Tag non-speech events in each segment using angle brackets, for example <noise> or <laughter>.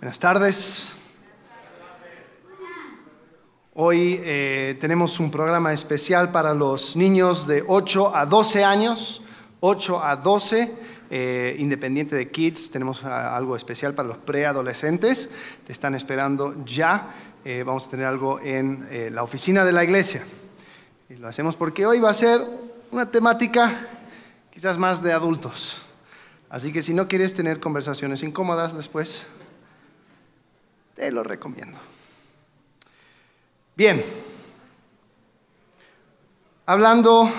Buenas tardes. Hoy eh, tenemos un programa especial para los niños de 8 a 12 años, 8 a 12, eh, independiente de Kids, tenemos ah, algo especial para los preadolescentes, te están esperando ya, eh, vamos a tener algo en la oficina de la iglesia. Y lo hacemos porque hoy va a ser una temática quizás más de adultos. Así que si no quieres tener conversaciones incómodas después, te lo recomiendo. Bien, hablando,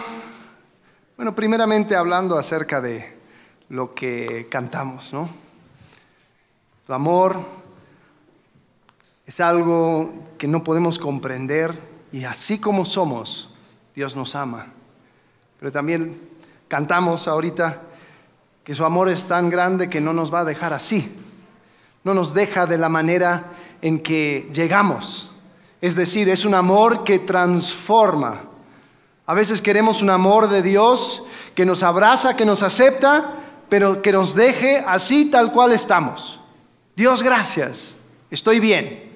bueno, primeramente hablando acerca de lo que cantamos, ¿no? Tu amor es algo que no podemos comprender y así como somos, Dios nos ama. Pero también cantamos ahorita que su amor es tan grande que no nos va a dejar así. No nos deja de la manera en que llegamos. Es decir, es un amor que transforma. A veces queremos un amor de Dios que nos abraza, que nos acepta, pero que nos deje así tal cual estamos. Dios, gracias, estoy bien,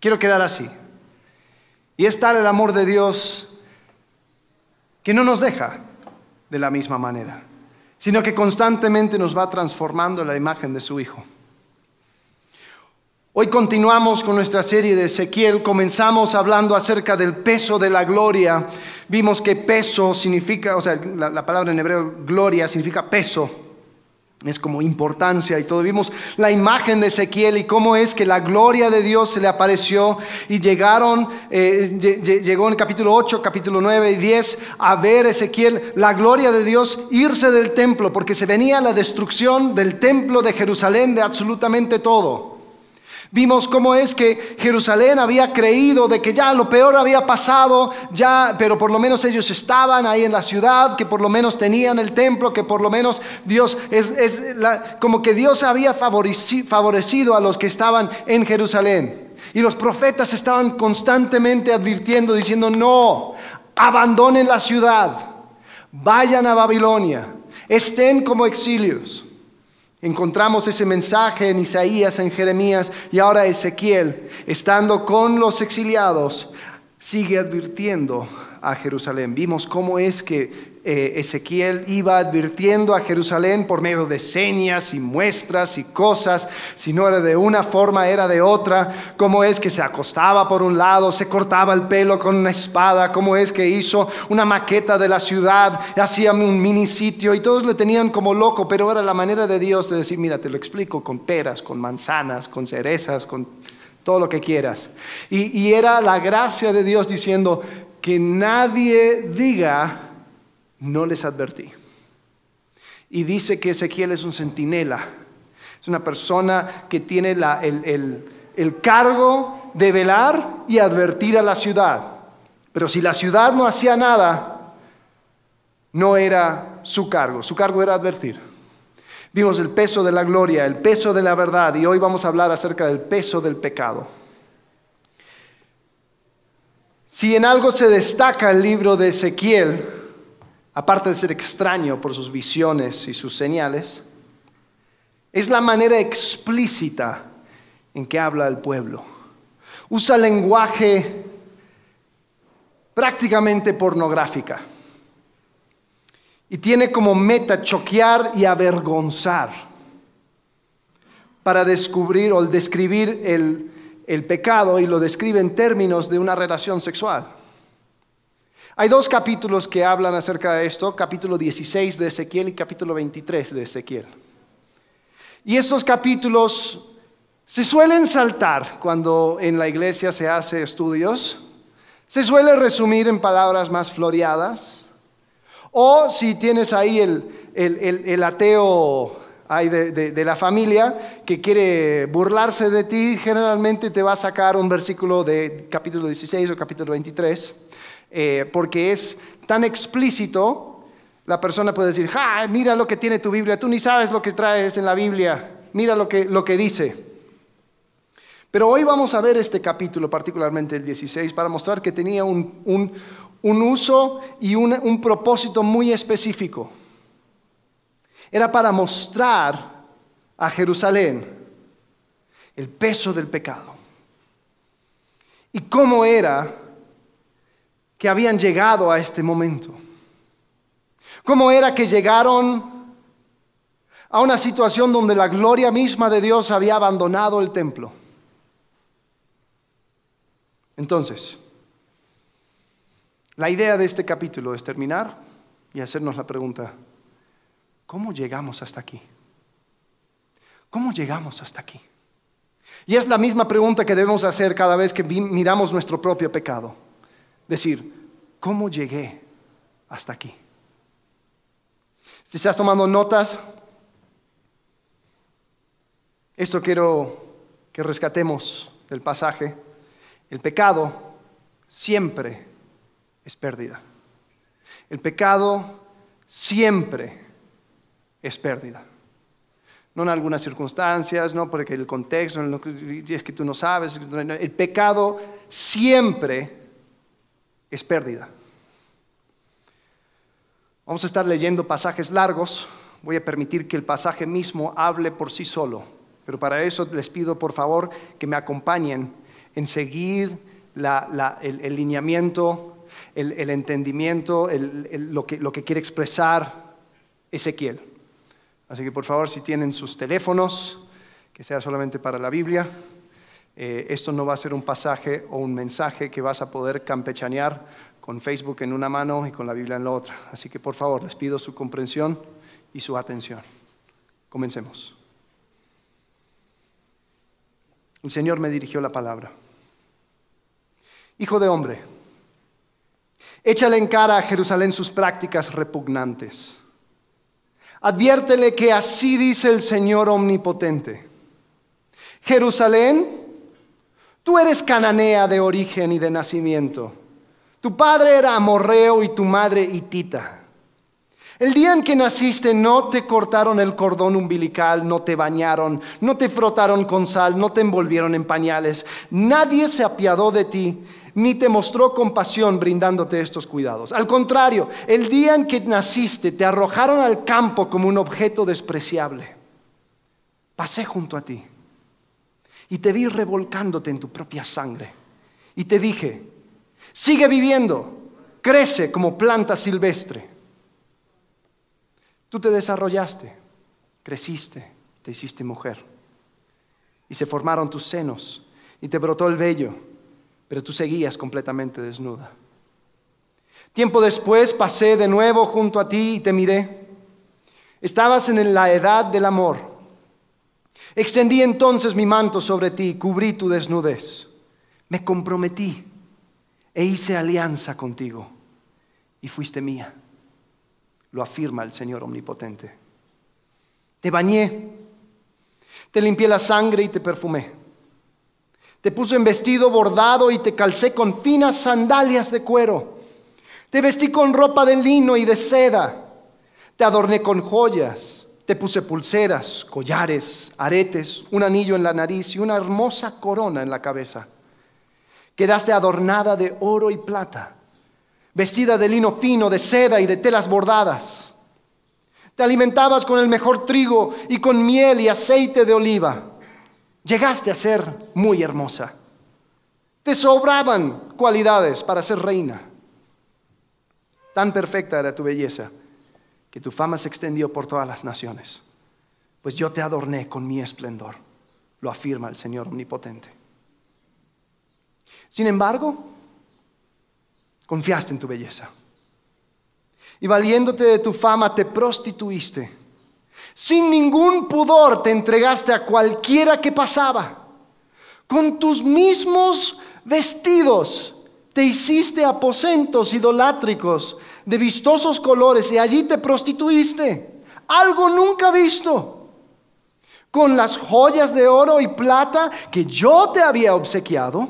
quiero quedar así. Y es tal el amor de Dios que no nos deja de la misma manera, sino que constantemente nos va transformando la imagen de su Hijo. Hoy continuamos con nuestra serie de Ezequiel, comenzamos hablando acerca del peso de la gloria. Vimos que peso significa, o sea, la, palabra en hebreo gloria significa peso, es como importancia y todo. Vimos la imagen de Ezequiel y cómo es que la gloria de Dios se le apareció y llegaron, eh, llegó en capítulo 8, capítulo 9 y 10 a ver Ezequiel la gloria de Dios irse del templo porque se venía la destrucción del templo de Jerusalén de absolutamente todo. Vimos cómo es que Jerusalén había creído de que ya lo peor había pasado, ya, pero por lo menos ellos estaban ahí en la ciudad, que por lo menos tenían el templo, que por lo menos Dios es, como que Dios había favorecido a los que estaban en Jerusalén. Y los profetas estaban constantemente advirtiendo, diciendo, no, abandonen la ciudad, vayan a Babilonia, estén como exilios. Encontramos ese mensaje en Isaías, en Jeremías y ahora Ezequiel, estando con los exiliados, sigue advirtiendo a Jerusalén. Vimos cómo es que eh, Ezequiel iba advirtiendo a Jerusalén por medio de señas y muestras y cosas, si no era de una forma, era de otra, cómo es que se acostaba por un lado, se cortaba el pelo con una espada, cómo es que hizo una maqueta de la ciudad, hacía un mini sitio y todos le tenían como loco, pero era la manera de Dios de decir, mira, te lo explico con peras, con manzanas, con cerezas, con todo lo que quieras. Y, era la gracia de Dios diciendo que nadie diga, no les advertí. Y dice que Ezequiel es un centinela, es una persona que tiene el, el cargo de velar y advertir a la ciudad. Pero si la ciudad no hacía nada, no era su cargo, su cargo era advertir. Vimos el peso de la gloria, el peso de la verdad y hoy vamos a hablar acerca del peso del pecado. Si en algo se destaca el libro de Ezequiel, aparte de ser extraño por sus visiones y sus señales, es la manera explícita en que habla el pueblo. Usa lenguaje prácticamente pornográfica y tiene como meta choquear y avergonzar para descubrir o describir el, el pecado y lo describe en términos de una relación sexual. Hay dos capítulos que hablan acerca de esto, capítulo 16 de Ezequiel y capítulo 23 de Ezequiel. Y estos capítulos se suelen saltar cuando en la iglesia se hace estudios, se suele resumir en palabras más floreadas, o si tienes ahí el, ateo de, la familia que quiere burlarse de ti, generalmente te va a sacar un versículo de capítulo 16 o capítulo 23, eh, porque es tan explícito, la persona puede decir, ¡ja! Mira lo que tiene tu Biblia, tú ni sabes lo que traes en la Biblia, mira lo que, lo que dice. Pero hoy vamos a ver este capítulo, particularmente el 16, para mostrar que tenía un, un uso y un, propósito muy específico. Era para mostrar a Jerusalén el peso del pecado. ¿Y cómo era que habían llegado a este momento? ¿Cómo era que llegaron a una situación donde la gloria misma de Dios había abandonado el templo? Entonces, la idea de este capítulo es terminar y hacernos la pregunta, ¿cómo llegamos hasta aquí? ¿Cómo llegamos hasta aquí? Y es la misma pregunta que debemos hacer cada vez que miramos nuestro propio pecado. Decir, ¿cómo llegué hasta aquí? Si estás tomando notas, esto quiero que rescatemos del pasaje. El pecado siempre es pérdida. El pecado siempre es pérdida. No en algunas circunstancias, no porque el contexto, es que tú no sabes. El pecado siempre es pérdida. Vamos a estar leyendo pasajes largos. Voy a permitir que el pasaje mismo hable por sí solo. Pero para eso les pido por favor que me acompañen en seguir el, lineamiento, el, entendimiento, lo, que, lo que quiere expresar Ezequiel. Así que por favor, si tienen sus teléfonos, que sea solamente para la Biblia, eh, esto no va a ser un pasaje o un mensaje que vas a poder campechanear con Facebook en una mano y con la Biblia en la otra. Así que por favor, les pido su comprensión y su atención. Comencemos. El Señor me dirigió la palabra. Hijo de hombre, échale en cara a Jerusalén sus prácticas repugnantes. Adviértele que así dice el Señor omnipotente. Jerusalén, tú eres cananea de origen y de nacimiento. Tu padre era amorreo y tu madre hitita. El día en que naciste no te cortaron el cordón umbilical, no te bañaron, no te frotaron con sal, no te envolvieron en pañales. Nadie se apiadó de ti, ni te mostró compasión brindándote estos cuidados. Al contrario, el día en que naciste te arrojaron al campo como un objeto despreciable. Pasé junto a ti y te vi revolcándote en tu propia sangre. Y te dije, sigue viviendo, crece como planta silvestre Tú te desarrollaste, creciste, te hiciste mujer. Y se formaron tus senos y te brotó el vello, pero tú seguías completamente desnuda. Tiempo después pasé de nuevo junto a ti y te miré. Estabas en la edad del amor. Extendí entonces mi manto sobre ti, cubrí tu desnudez. Me comprometí e hice alianza contigo y fuiste mía lo afirma el Señor Omnipotente. Te bañé, te limpié la sangre y te perfumé. Te puse en vestido bordado y te calcé con finas sandalias de cuero. Te vestí con ropa de lino y de seda. Te adorné con joyas. Te puse pulseras, collares, aretes, un anillo en la nariz y una hermosa corona en la cabeza. Quedaste adornada de oro y plata vestida de lino fino, de seda y de telas bordadas. Te alimentabas con el mejor trigo y con miel y aceite de oliva. Llegaste a ser muy hermosa. Te sobraban cualidades para ser reina. Tan perfecta era tu belleza que tu fama se extendió por todas las naciones. Pues yo te adorné con mi esplendor, lo afirma el Señor Omnipotente. Sin embargo, confiaste en tu belleza. Y valiéndote de tu fama te prostituiste. Sin ningún pudor te entregaste a cualquiera que pasaba. Con tus mismos vestidos te hiciste aposentos idolátricos de vistosos colores y allí te prostituiste. Algo nunca visto. Con las joyas de oro y plata que yo te había obsequiado,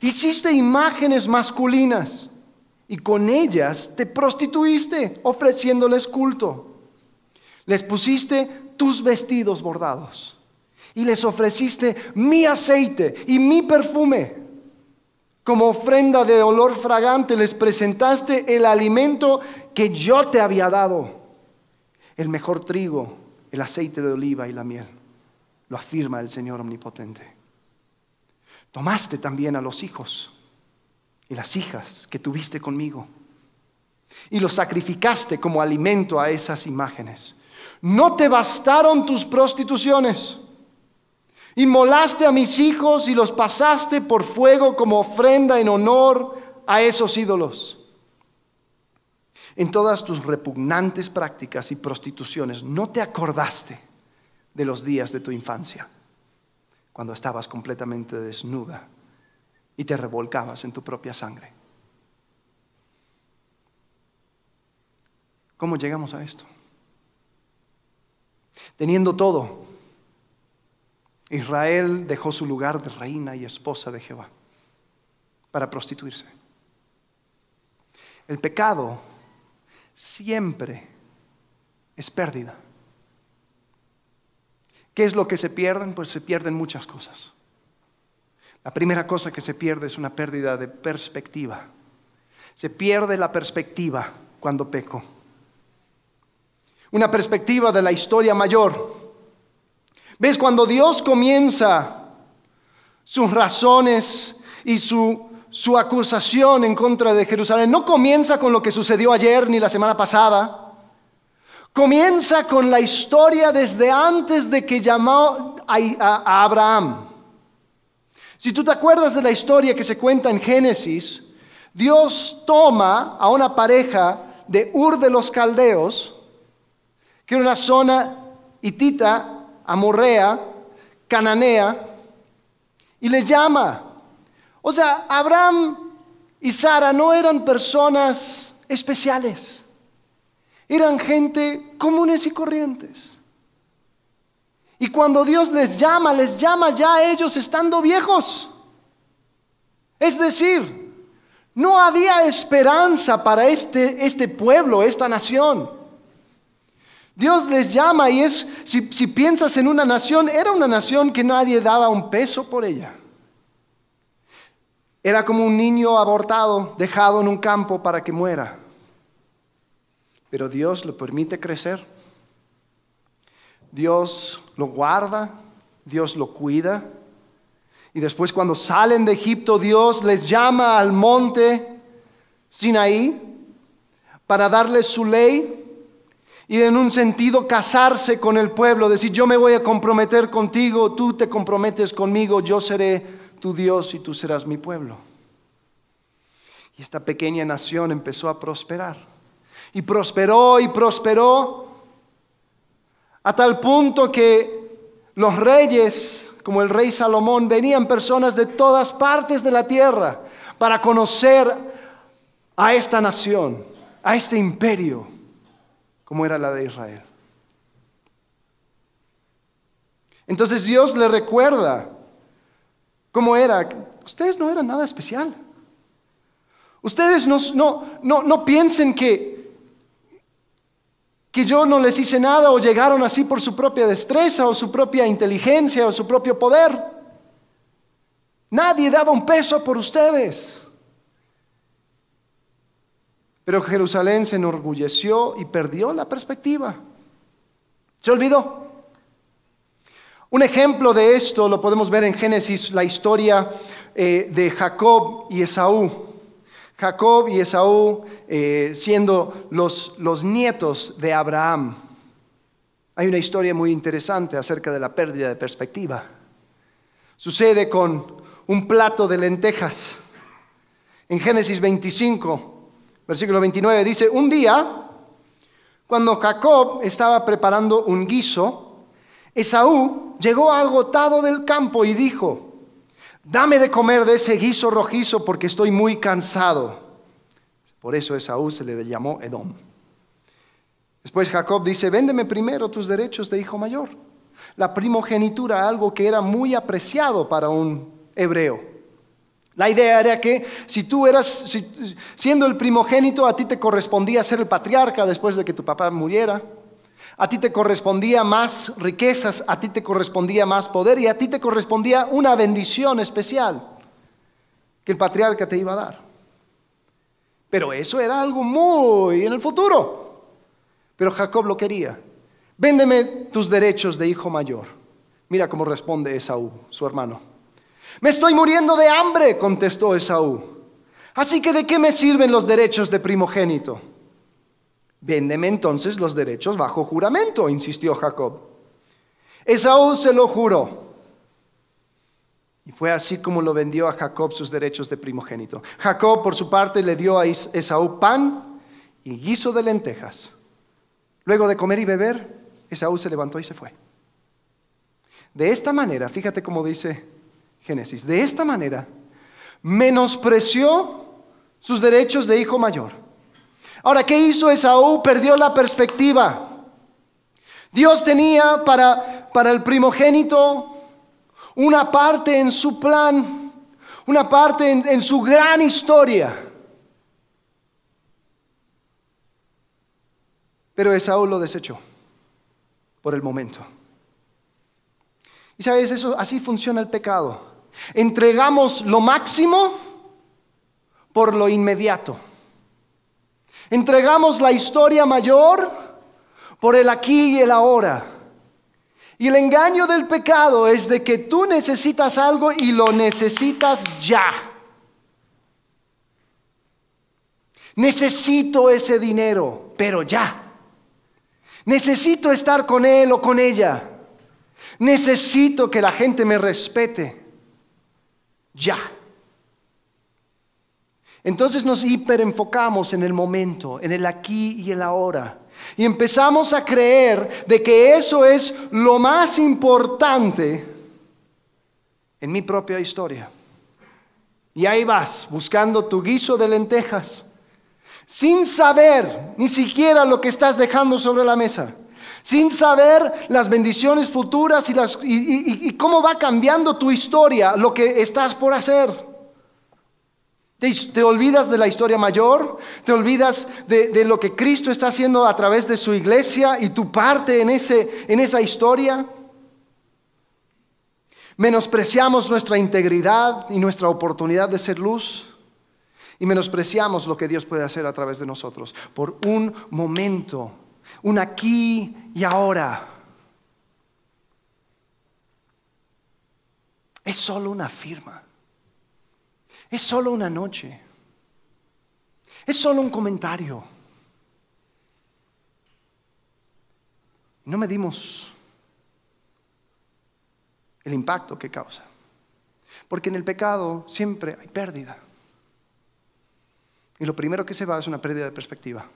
hiciste imágenes masculinas y con ellas te prostituiste ofreciéndoles culto. Les pusiste tus vestidos bordados y les ofreciste mi aceite y mi perfume. Como ofrenda de olor fragante les presentaste el alimento que yo te había dado, el mejor trigo, el aceite de oliva y la miel. lo afirma el Señor Omnipotente. Tomaste también a los hijos y las hijas que tuviste conmigo y los sacrificaste como alimento a esas imágenes. No te bastaron tus prostituciones. Inmolaste a mis hijos y los pasaste por fuego como ofrenda en honor a esos ídolos. En todas tus repugnantes prácticas y prostituciones, no te acordaste de los días de tu infancia, cuando estabas completamente desnuda y te revolcabas en tu propia sangre. ¿Cómo llegamos a esto? Teniendo todo, Israel dejó su lugar de reina y esposa de Jehová para prostituirse. El pecado siempre es pérdida. ¿Qué es lo que se pierden? Pues se pierden muchas cosas. La primera cosa que se pierde es una pérdida de perspectiva. Se pierde la perspectiva cuando peco. Una perspectiva de la historia mayor. ¿Ves? Cuando Dios comienza sus razones y su su acusación en contra de Jerusalén no comienza con lo que sucedió ayer ni la semana pasada. Comienza con la historia desde antes de que llamó a, Abraham. Si tú te acuerdas de la historia que se cuenta en Génesis, Dios toma a una pareja de Ur de los Caldeos, que era una zona hitita, amorrea, cananea, y les llama o sea, Abraham y Sara no eran personas especiales, eran gente comunes y corrientes. Y cuando Dios les llama, les llama ya a ellos estando viejos. Es decir, no había esperanza para este, este pueblo, esta nación. Dios les llama y es, si, piensas en una nación, era una nación que nadie daba un peso por ella. Era como un niño abortado, dejado en un campo para que muera. Pero Dios lo permite crecer. Dios lo guarda, Dios lo cuida. Y después cuando salen de Egipto, Dios les llama al monte Sinaí para darles su ley y en un sentido casarse con el pueblo, decir yo me voy a comprometer contigo, tú te comprometes conmigo, yo seré tu Dios y tú serás mi pueblo. Y esta pequeña nación empezó a prosperar. Y prosperó y prosperó a tal punto que los reyes, como el rey Salomón, venían personas de todas partes de la tierra para conocer a esta nación, a este imperio, como era la de Israel. Entonces Dios le recuerda ¿Cómo era? Ustedes no eran nada especial. Ustedes no, no, no, piensen que, que yo no les hice nada o llegaron así por su propia destreza o su propia inteligencia o su propio poder. Nadie daba un peso por ustedes. Pero Jerusalén se enorgulleció y perdió la perspectiva. Se olvidó. Un ejemplo de esto lo podemos ver en Génesis, la historia eh, de Jacob y Esaú. Jacob y Esaú eh, siendo los, los nietos de Abraham. Hay una historia muy interesante acerca de la pérdida de perspectiva. Sucede con un plato de lentejas. En Génesis 25, versículo 29 dice, un día, cuando Jacob estaba preparando un guiso, Esaú llegó agotado del campo y dijo, dame de comer de ese guiso rojizo porque estoy muy cansado. Por eso Esaú se le llamó Edom. Después Jacob dice, véndeme primero tus derechos de hijo mayor. La primogenitura, algo que era muy apreciado para un hebreo. La idea era que si tú eras, siendo el primogénito, a ti te correspondía ser el patriarca después de que tu papá muriera. A ti te correspondía más riquezas, a ti te correspondía más poder y a ti te correspondía una bendición especial que el patriarca te iba a dar. Pero eso era algo muy en el futuro. Pero Jacob lo quería. Véndeme tus derechos de hijo mayor. Mira cómo responde Esaú, su hermano. Me estoy muriendo de hambre, contestó Esaú. Así que ¿de qué me sirven los derechos de primogénito? Véndeme entonces los derechos bajo juramento, insistió Jacob. Esaú se lo juró. Y fue así como lo vendió a Jacob sus derechos de primogénito. Jacob, por su parte, le dio a Esaú pan y guiso de lentejas. Luego de comer y beber, Esaú se levantó y se fue. De esta manera, fíjate cómo dice Génesis, de esta manera menospreció sus derechos de hijo mayor. Ahora, ¿qué hizo Esaú? Perdió la perspectiva. Dios tenía para, para el primogénito una parte en su plan, una parte en, en su gran historia. Pero Esaú lo desechó por el momento. Y sabes, eso así funciona el pecado. Entregamos lo máximo por lo inmediato. Entregamos la historia mayor por el aquí y el ahora. Y el engaño del pecado es de que tú necesitas algo y lo necesitas ya. Necesito ese dinero, pero ya. Necesito estar con él o con ella. Necesito que la gente me respete. Ya. Entonces nos hiperenfocamos en el momento, en el aquí y el ahora. Y empezamos a creer de que eso es lo más importante en mi propia historia. Y ahí vas, buscando tu guiso de lentejas, sin saber ni siquiera lo que estás dejando sobre la mesa sin saber las bendiciones futuras y, cómo va cambiando tu historia, lo que estás por hacer. Te, olvidas de la historia mayor, te olvidas de, de, lo que Cristo está haciendo a través de su iglesia y tu parte en, ese, en esa historia. Menospreciamos nuestra integridad y nuestra oportunidad de ser luz y menospreciamos lo que Dios puede hacer a través de nosotros por un momento un aquí y ahora. Es solo una firma. Es solo una noche. Es solo un comentario. No medimos el impacto que causa. Porque en el pecado siempre hay pérdida. Y lo primero que se va es una pérdida de perspectiva.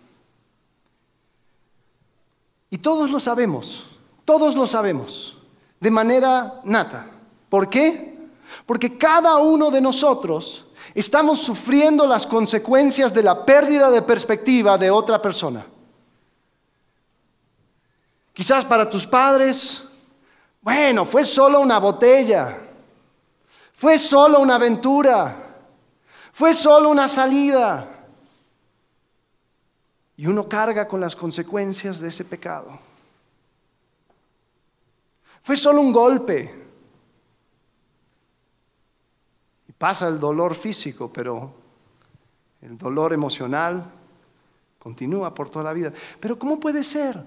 Y todos lo sabemos, todos lo sabemos, de manera nata. ¿Por qué? Porque cada uno de nosotros estamos sufriendo las consecuencias de la pérdida de perspectiva de otra persona. Quizás para tus padres, bueno, fue solo una botella, fue solo una aventura, fue solo una salida. Y uno carga con las consecuencias de ese pecado. Fue solo un golpe. Y pasa el dolor físico, pero el dolor emocional continúa por toda la vida. Pero ¿cómo puede ser?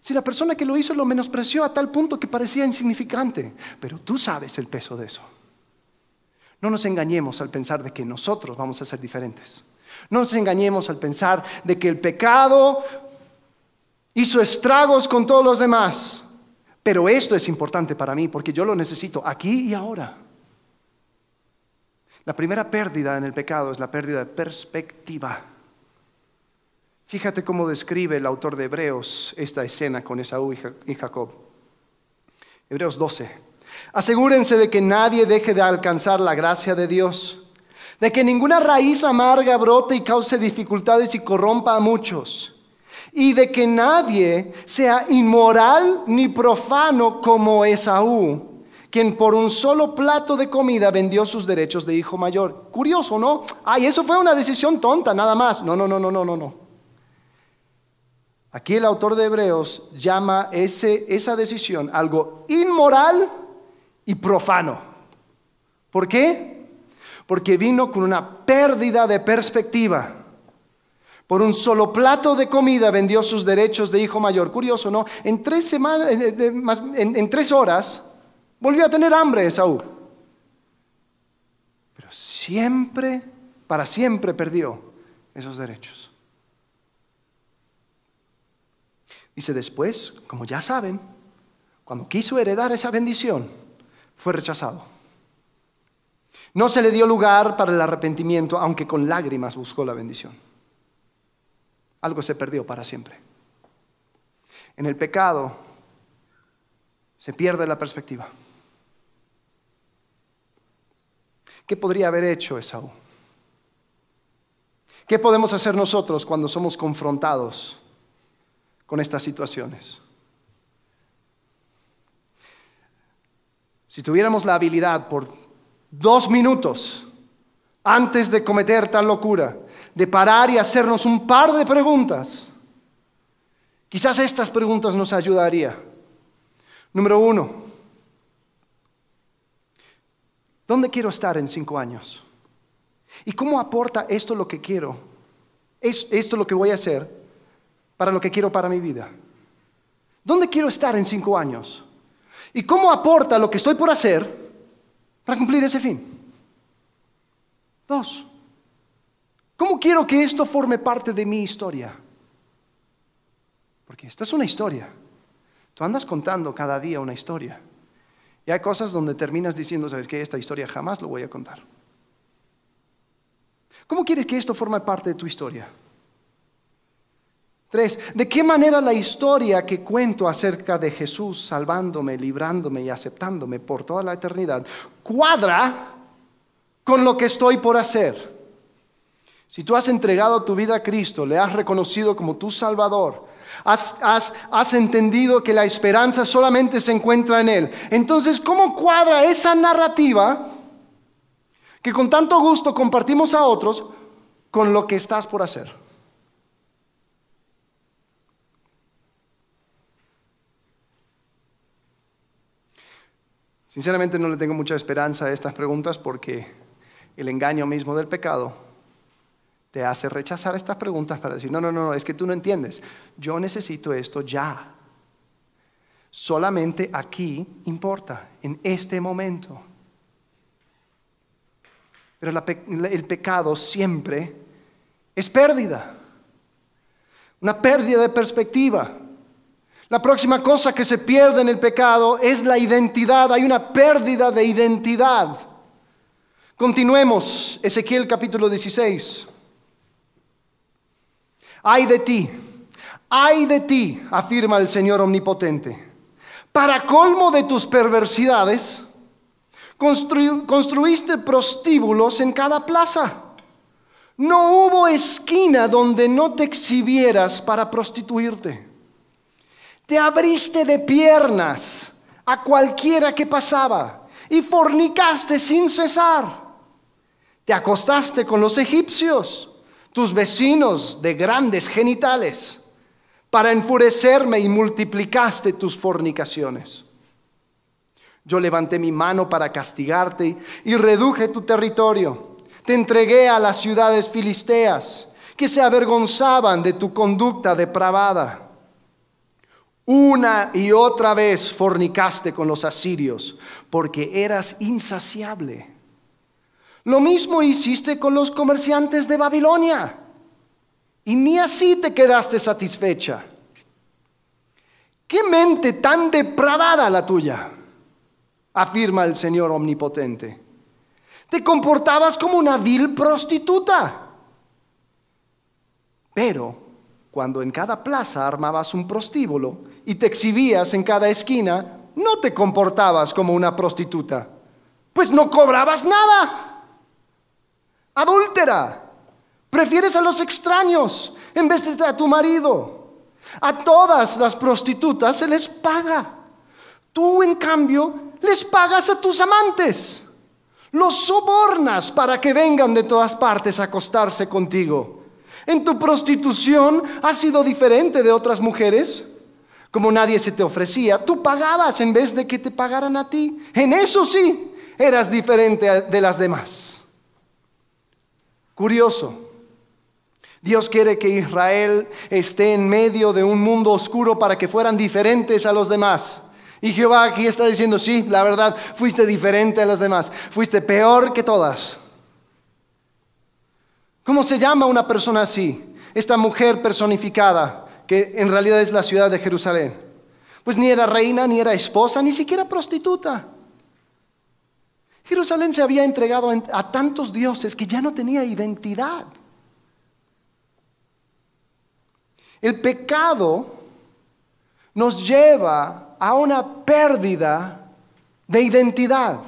Si la persona que lo hizo lo menospreció a tal punto que parecía insignificante, pero tú sabes el peso de eso. No nos engañemos al pensar de que nosotros vamos a ser diferentes. No nos engañemos al pensar de que el pecado hizo estragos con todos los demás. Pero esto es importante para mí porque yo lo necesito aquí y ahora. La primera pérdida en el pecado es la pérdida de perspectiva. Fíjate cómo describe el autor de Hebreos esta escena con Esaú y Jacob. Hebreos 12. Asegúrense de que nadie deje de alcanzar la gracia de Dios de que ninguna raíz amarga brote y cause dificultades y corrompa a muchos, y de que nadie sea inmoral ni profano como Esaú, quien por un solo plato de comida vendió sus derechos de hijo mayor. Curioso, ¿no? Ay, eso fue una decisión tonta, nada más. No, no, no, no, no, no, no. Aquí el autor de Hebreos llama ese, esa decisión algo inmoral y profano. ¿Por qué? Porque vino con una pérdida de perspectiva. Por un solo plato de comida vendió sus derechos de hijo mayor. Curioso, ¿no? En tres, semanas, en, tres horas Volvió a tener hambre Esaú. Pero siempre, para siempre perdió esos derechos. Dice después, como ya saben, cuando quiso heredar esa bendición, fue rechazado. No se le dio lugar para el arrepentimiento, aunque con lágrimas buscó la bendición. Algo se perdió para siempre. En el pecado se pierde la perspectiva. ¿Qué podría haber hecho Esaú? ¿Qué podemos hacer nosotros cuando somos confrontados con estas situaciones? Si tuviéramos la habilidad por dos minutos antes de cometer tal locura, de parar y hacernos un par de preguntas, quizás estas preguntas nos ayudaría. Número uno, ¿dónde quiero estar en cinco años? ¿Y cómo aporta esto lo que quiero? ¿Es esto lo que voy a hacer para lo que quiero para mi vida? ¿Dónde quiero estar en cinco años? ¿Y cómo aporta lo que estoy por hacer para cumplir ese fin? Dos, ¿cómo quiero que esto forme parte de mi historia? Porque esta es una historia. Tú andas contando cada día una historia. Y hay cosas donde terminas diciendo, sabes que esta historia jamás lo voy a contar. ¿Cómo quieres que esto forme parte de tu historia? Tres, ¿de qué manera la historia que cuento acerca de Jesús salvándome, librándome y aceptándome por toda la eternidad cuadra con lo que estoy por hacer? Si tú has entregado tu vida a Cristo, le has reconocido como tu Salvador, has, has entendido que la esperanza solamente se encuentra en Él, entonces, ¿cómo cuadra esa narrativa que con tanto gusto compartimos a otros con lo que estás por hacer? Sinceramente no le tengo mucha esperanza a estas preguntas porque el engaño mismo del pecado te hace rechazar estas preguntas para decir, no, no, no, es que tú no entiendes, yo necesito esto ya. Solamente aquí importa, en este momento. Pero el pecado siempre es pérdida, una pérdida de perspectiva. La próxima cosa que se pierde en el pecado es la identidad. Hay una pérdida de identidad. Continuemos, Ezequiel capítulo 16. Ay de ti, ay de ti, afirma el Señor omnipotente. Para colmo de tus perversidades, construiste prostíbulos en cada plaza. No hubo esquina donde no te exhibieras para prostituirte. Te abriste de piernas a cualquiera que pasaba y fornicaste sin cesar. Te acostaste con los egipcios, tus vecinos de grandes genitales, para enfurecerme y multiplicaste tus fornicaciones. Yo levanté mi mano para castigarte y reduje tu territorio. Te entregué a las ciudades filisteas que se avergonzaban de tu conducta depravada. Una y otra vez fornicaste con los asirios porque eras insaciable. Lo mismo hiciste con los comerciantes de Babilonia y ni así te quedaste satisfecha. ¿Qué mente tan depravada la tuya? afirma el Señor omnipotente. Te comportabas como una vil prostituta. Pero cuando en cada plaza armabas un prostíbulo, y te exhibías en cada esquina, no te comportabas como una prostituta, pues no cobrabas nada. Adúltera, prefieres a los extraños en vez de a tu marido. A todas las prostitutas se les paga. Tú, en cambio, les pagas a tus amantes. Los sobornas para que vengan de todas partes a acostarse contigo. En tu prostitución has sido diferente de otras mujeres. Como nadie se te ofrecía, tú pagabas en vez de que te pagaran a ti. En eso sí, eras diferente de las demás. Curioso. Dios quiere que Israel esté en medio de un mundo oscuro para que fueran diferentes a los demás. Y Jehová aquí está diciendo, sí, la verdad, fuiste diferente a las demás, fuiste peor que todas. ¿Cómo se llama una persona así? Esta mujer personificada, que en realidad es la ciudad de Jerusalén. Pues ni era reina, ni era esposa, ni siquiera prostituta. Jerusalén se había entregado a tantos dioses que ya no tenía identidad. El pecado nos lleva a una pérdida de identidad.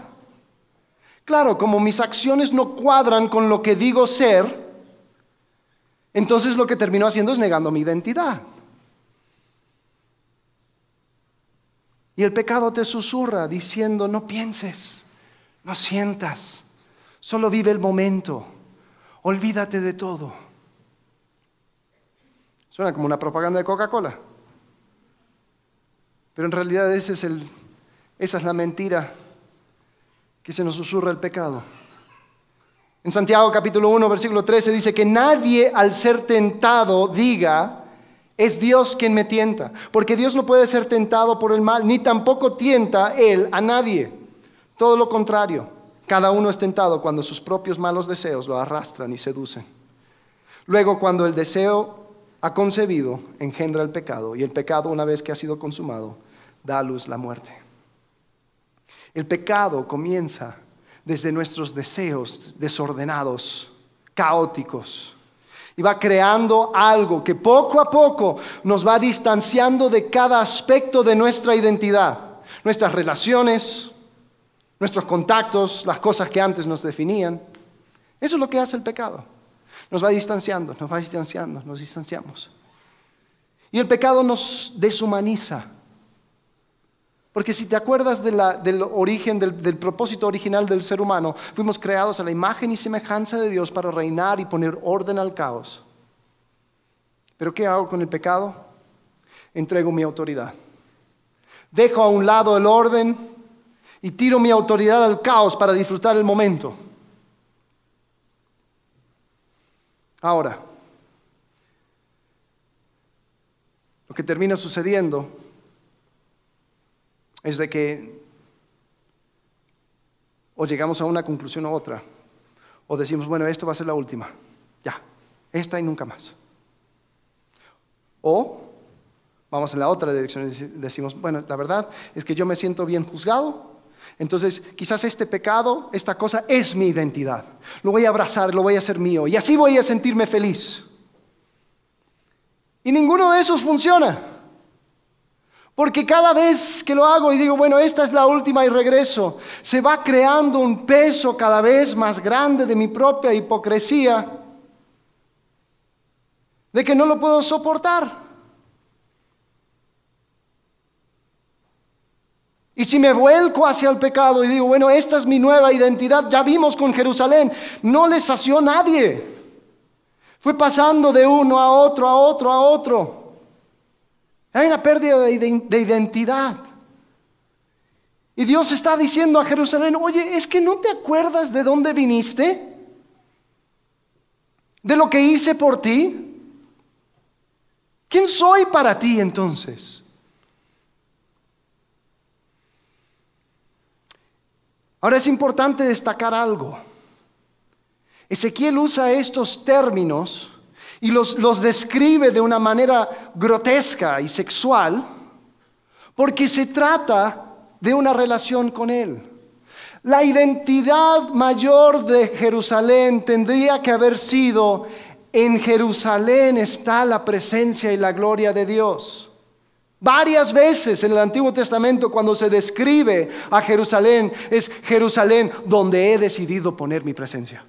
Claro, como mis acciones no cuadran con lo que digo ser, entonces lo que termino haciendo es negando mi identidad. Y el pecado te susurra diciendo, no pienses, no sientas, solo vive el momento, olvídate de todo. Suena como una propaganda de Coca-Cola. Pero en realidad esa es la mentira que se nos susurra el pecado. En Santiago capítulo 1, versículo 13 dice que nadie al ser tentado diga, es Dios quien me tienta, porque Dios no puede ser tentado por el mal, ni tampoco tienta Él a nadie. Todo lo contrario, cada uno es tentado cuando sus propios malos deseos lo arrastran y seducen. Luego, cuando el deseo ha concebido, engendra el pecado, y el pecado, una vez que ha sido consumado, da a luz la muerte. El pecado comienza desde nuestros deseos desordenados, caóticos, y va creando algo que poco a poco nos va distanciando de cada aspecto de nuestra identidad, nuestras relaciones, nuestros contactos, las cosas que antes nos definían. Eso es lo que hace el pecado. Nos va distanciando, nos va distanciando, nos distanciamos. Y el pecado nos deshumaniza. Porque si te acuerdas del origen, del, del, propósito original del ser humano, fuimos creados a la imagen y semejanza de Dios para reinar y poner orden al caos. Pero ¿qué hago con el pecado? Entrego mi autoridad. Dejo a un lado el orden y tiro mi autoridad al caos para disfrutar el momento. Ahora, lo que termina sucediendo es de que o llegamos a una conclusión u otra, o decimos, bueno, esto va a ser la última, ya, esta y nunca más. O vamos en la otra dirección y decimos, bueno, la verdad es que yo me siento bien juzgado, entonces, quizás este pecado, esta cosa es mi identidad. Lo voy a abrazar, lo voy a hacer mío. Y así voy a sentirme feliz. Y ninguno de esos funciona. Porque cada vez que lo hago y digo, bueno, esta es la última y regreso, se va creando un peso cada vez más grande de mi propia hipocresía, de que no lo puedo soportar. Y si me vuelco hacia el pecado y digo, bueno, esta es mi nueva identidad, ya vimos con Jerusalén, no le sació nadie. Fue pasando de uno a otro, a otro, a otro. Hay una pérdida de, de identidad. Y Dios está diciendo a Jerusalén, oye, es que no te acuerdas de dónde viniste, de lo que hice por ti. ¿Quién soy para ti entonces? Ahora es importante destacar algo. Ezequiel usa estos términos y los, los, describe de una manera grotesca y sexual porque se trata de una relación con él. La identidad mayor de Jerusalén tendría que haber sido, en Jerusalén está la presencia y la gloria de Dios. Varias veces en el Antiguo Testamento cuando se describe a Jerusalén es Jerusalén donde he decidido poner mi presencia.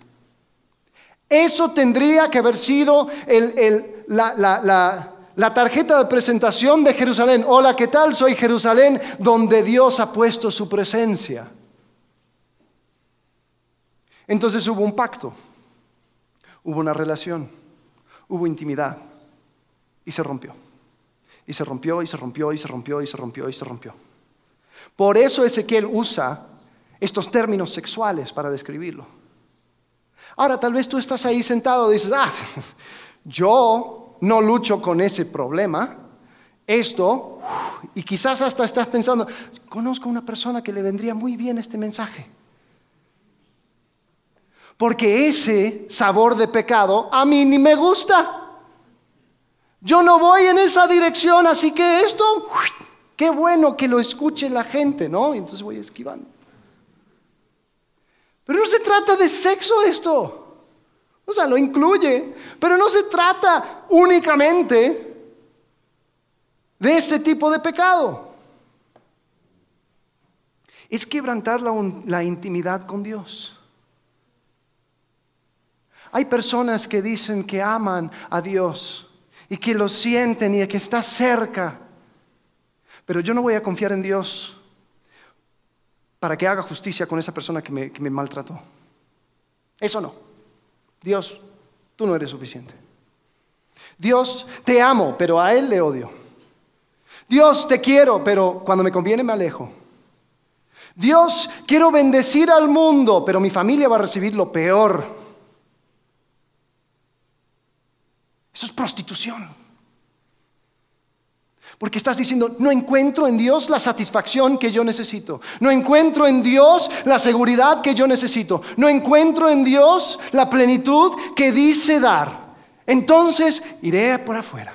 Eso tendría que haber sido la, la tarjeta de presentación de Jerusalén. Hola, ¿qué tal? Soy Jerusalén donde Dios ha puesto su presencia. Entonces hubo un pacto, hubo una relación, hubo intimidad y se rompió. Y se rompió y se rompió y se rompió y se rompió y se rompió. Por eso Ezequiel usa estos términos sexuales para describirlo. Ahora, tal vez tú estás ahí sentado y dices, ah, <laughs> yo no lucho con ese problema. Esto y quizás hasta estás pensando, conozco a una persona que le vendría muy bien este mensaje. Porque ese sabor de pecado a mí ni me gusta. Yo no voy en esa dirección, así que esto, qué bueno que lo escuche la gente, ¿no? Entonces voy esquivando. Pero no se trata de sexo esto. O sea, lo incluye, pero no se trata únicamente de este tipo de pecado. Es quebrantar la, la intimidad con Dios. Hay personas que dicen que aman a Dios y que lo sienten y que está cerca. Pero yo no voy a confiar en Dios para que haga justicia con esa persona que me, que me maltrató. Eso no. Dios, tú no eres suficiente. Dios, te amo, pero a Él le odio. Dios, te quiero, pero cuando me conviene me alejo. Dios, quiero bendecir al mundo, pero mi familia va a recibir lo peor. Eso es prostitución. Porque estás diciendo, no encuentro en Dios la satisfacción que yo necesito. No encuentro en Dios la seguridad que yo necesito. No encuentro en Dios la plenitud que dice dar. Entonces iré por afuera.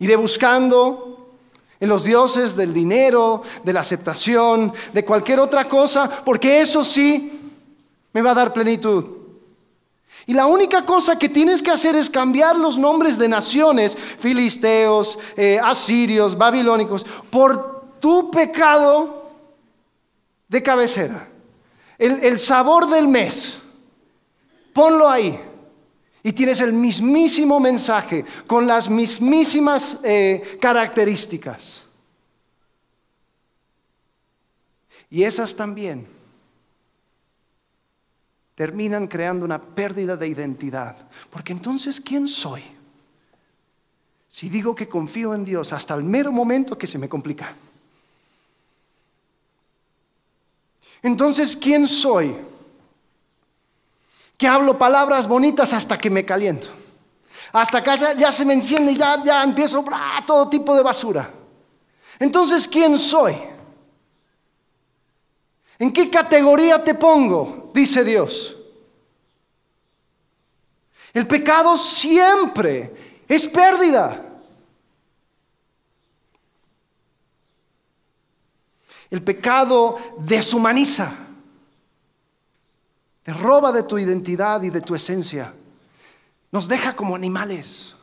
Iré buscando en los dioses del dinero, de la aceptación, de cualquier otra cosa, porque eso sí me va a dar plenitud. Y la única cosa que tienes que hacer es cambiar los nombres de naciones, filisteos, eh, asirios, babilónicos, por tu pecado de cabecera. El, sabor del mes, ponlo ahí. Y tienes el mismísimo mensaje, con las mismísimas eh, características. Y esas también terminan creando una pérdida de identidad. Porque entonces, ¿quién soy? Si digo que confío en Dios hasta el mero momento que se me complica. Entonces, ¿quién soy? Que hablo palabras bonitas hasta que me caliento. Hasta acá ya, se me enciende y ya, ya empiezo a todo tipo de basura. Entonces, ¿quién soy? ¿En qué categoría te pongo? Dice Dios. El pecado siempre es pérdida. El pecado deshumaniza, te roba de tu identidad y de tu esencia, nos deja como animales.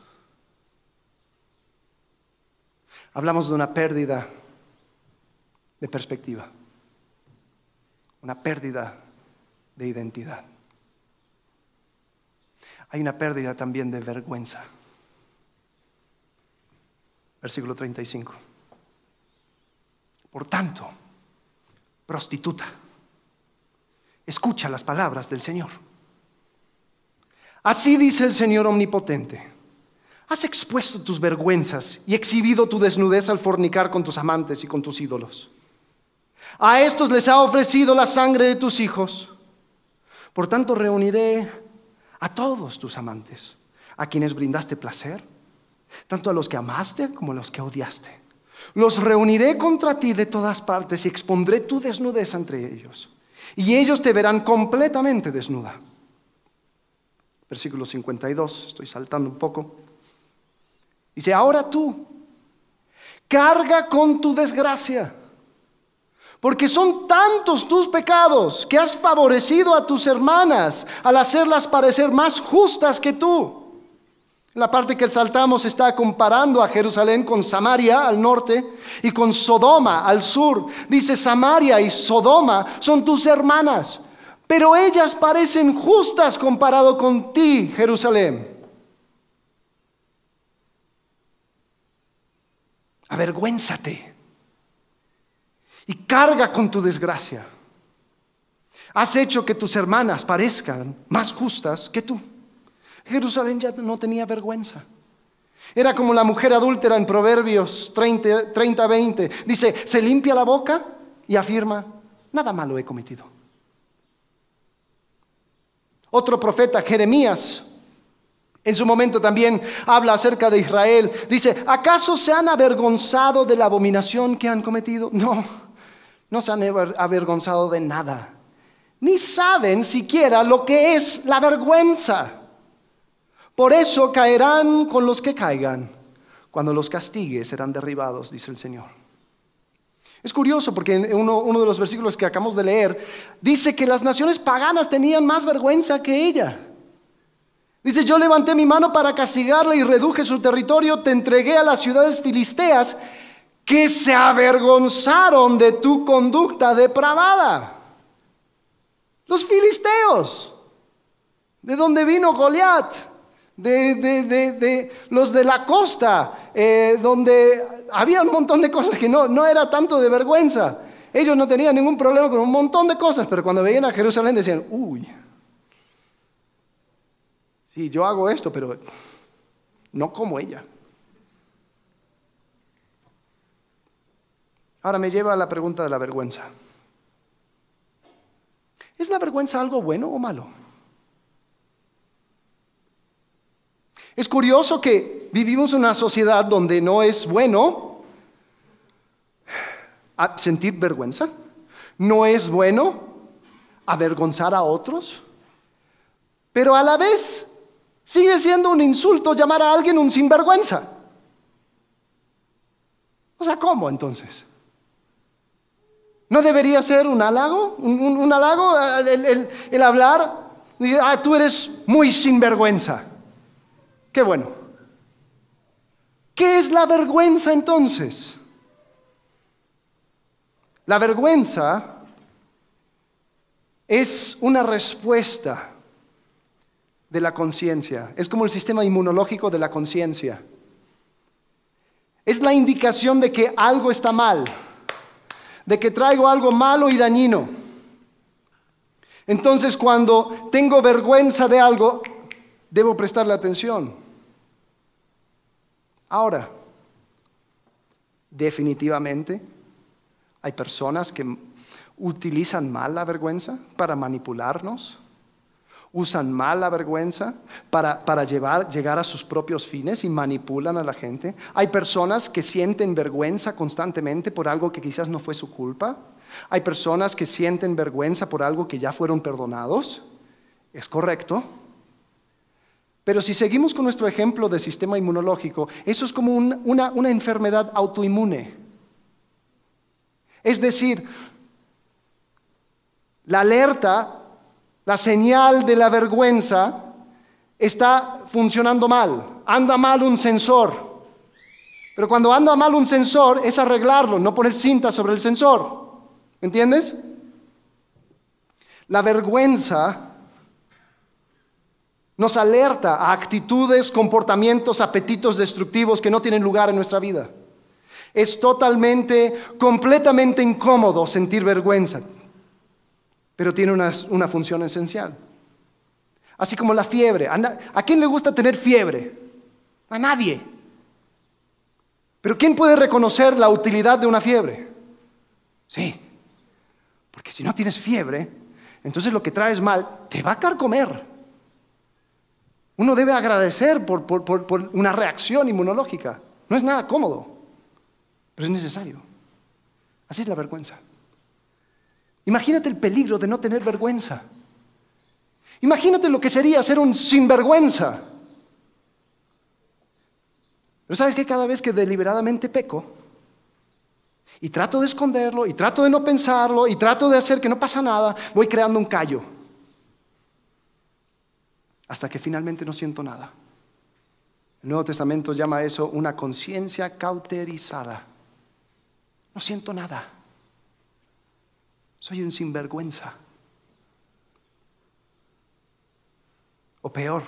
Hablamos de una pérdida de perspectiva una pérdida de identidad. Hay una pérdida también de vergüenza. Versículo 35. Por tanto, prostituta, escucha las palabras del Señor. Así dice el Señor omnipotente. Has expuesto tus vergüenzas y exhibido tu desnudez al fornicar con tus amantes y con tus ídolos. A estos les ha ofrecido la sangre de tus hijos. Por tanto, reuniré a todos tus amantes, a quienes brindaste placer, tanto a los que amaste como a los que odiaste. Los reuniré contra ti de todas partes y expondré tu desnudez entre ellos. Y ellos te verán completamente desnuda. Versículo 52, estoy saltando un poco. Dice, ahora tú, carga con tu desgracia porque son tantos tus pecados que has favorecido a tus hermanas al hacerlas parecer más justas que tú. La parte que saltamos está comparando a Jerusalén con Samaria al norte y con Sodoma al sur. Dice, Samaria y Sodoma son tus hermanas, pero ellas parecen justas comparado con ti, Jerusalén. Avergüénzate y carga con tu desgracia. Has hecho que tus hermanas parezcan más justas que tú. Jerusalén ya no tenía vergüenza. Era como la mujer adúltera en Proverbios 30-20. Dice, se limpia la boca y afirma, nada malo he cometido. Otro profeta, Jeremías, En su momento también habla acerca de Israel. Dice, ¿acaso se han avergonzado de la abominación que han cometido? No, no se han avergonzado de nada. Ni saben siquiera lo que es la vergüenza. Por eso caerán con los que caigan. Cuando los castigue serán derribados, dice el Señor. Es curioso porque en uno, uno, de los versículos que acabamos de leer dice que las naciones paganas tenían más vergüenza que ella. Dice, yo levanté mi mano para castigarla y reduje su territorio, te entregué a las ciudades filisteas que se avergonzaron de tu conducta depravada. Los filisteos, de donde vino Goliat, de, los de la costa, eh, donde había un montón de cosas que no, no era tanto de vergüenza. Ellos no tenían ningún problema con un montón de cosas, pero cuando veían a Jerusalén decían, uy, Sí, yo hago esto, pero no como ella. Ahora me lleva a la pregunta de la vergüenza. ¿Es la vergüenza algo bueno o malo? Es curioso que vivimos una sociedad donde no es bueno sentir vergüenza, no es bueno avergonzar a otros, pero a la vez Sigue siendo un insulto llamar a alguien un sinvergüenza. O sea, ¿cómo entonces? ¿No debería ser un halago? ¿Un, halago? El, el hablar, ah, tú eres muy sinvergüenza. Qué bueno. ¿Qué es la vergüenza entonces? La vergüenza es una respuesta de la conciencia. Es como el sistema inmunológico de la conciencia. Es la indicación de que algo está mal, de que traigo algo malo y dañino. Entonces cuando tengo vergüenza de algo, debo prestarle atención. Ahora, definitivamente hay personas que utilizan mal la vergüenza para manipularnos usan mal la vergüenza para, llegar a sus propios fines y manipulan a la gente. Hay personas que sienten vergüenza constantemente por algo que quizás no fue su culpa. Hay personas que sienten vergüenza por algo que ya fueron perdonados. Es correcto. Pero si seguimos con nuestro ejemplo de sistema inmunológico, eso es como una, una enfermedad autoinmune. Es decir, la alerta la señal de la vergüenza está funcionando mal. Anda mal un sensor. Pero cuando anda mal un sensor es arreglarlo, no poner cinta sobre el sensor. ¿Entiendes? La vergüenza nos alerta a actitudes, comportamientos, apetitos destructivos que no tienen lugar en nuestra vida. Es totalmente, completamente incómodo sentir vergüenza pero tiene una, función esencial. Así como la fiebre. ¿A quién le gusta tener fiebre? A nadie. Pero ¿quién puede reconocer la utilidad de una fiebre? Sí. Porque si no tienes fiebre, entonces lo que traes mal te va a comer. Uno debe agradecer por, por una reacción inmunológica. No es nada cómodo, pero es necesario. Así es la vergüenza. Imagínate el peligro de no tener vergüenza. Imagínate lo que sería ser un sinvergüenza. Pero sabes que cada vez que deliberadamente peco y trato de esconderlo y trato de no pensarlo y trato de hacer que no pasa nada, voy creando un callo. Hasta que finalmente no siento nada. El Nuevo Testamento llama eso una conciencia cauterizada. No siento nada. Soy un sinvergüenza. O peor,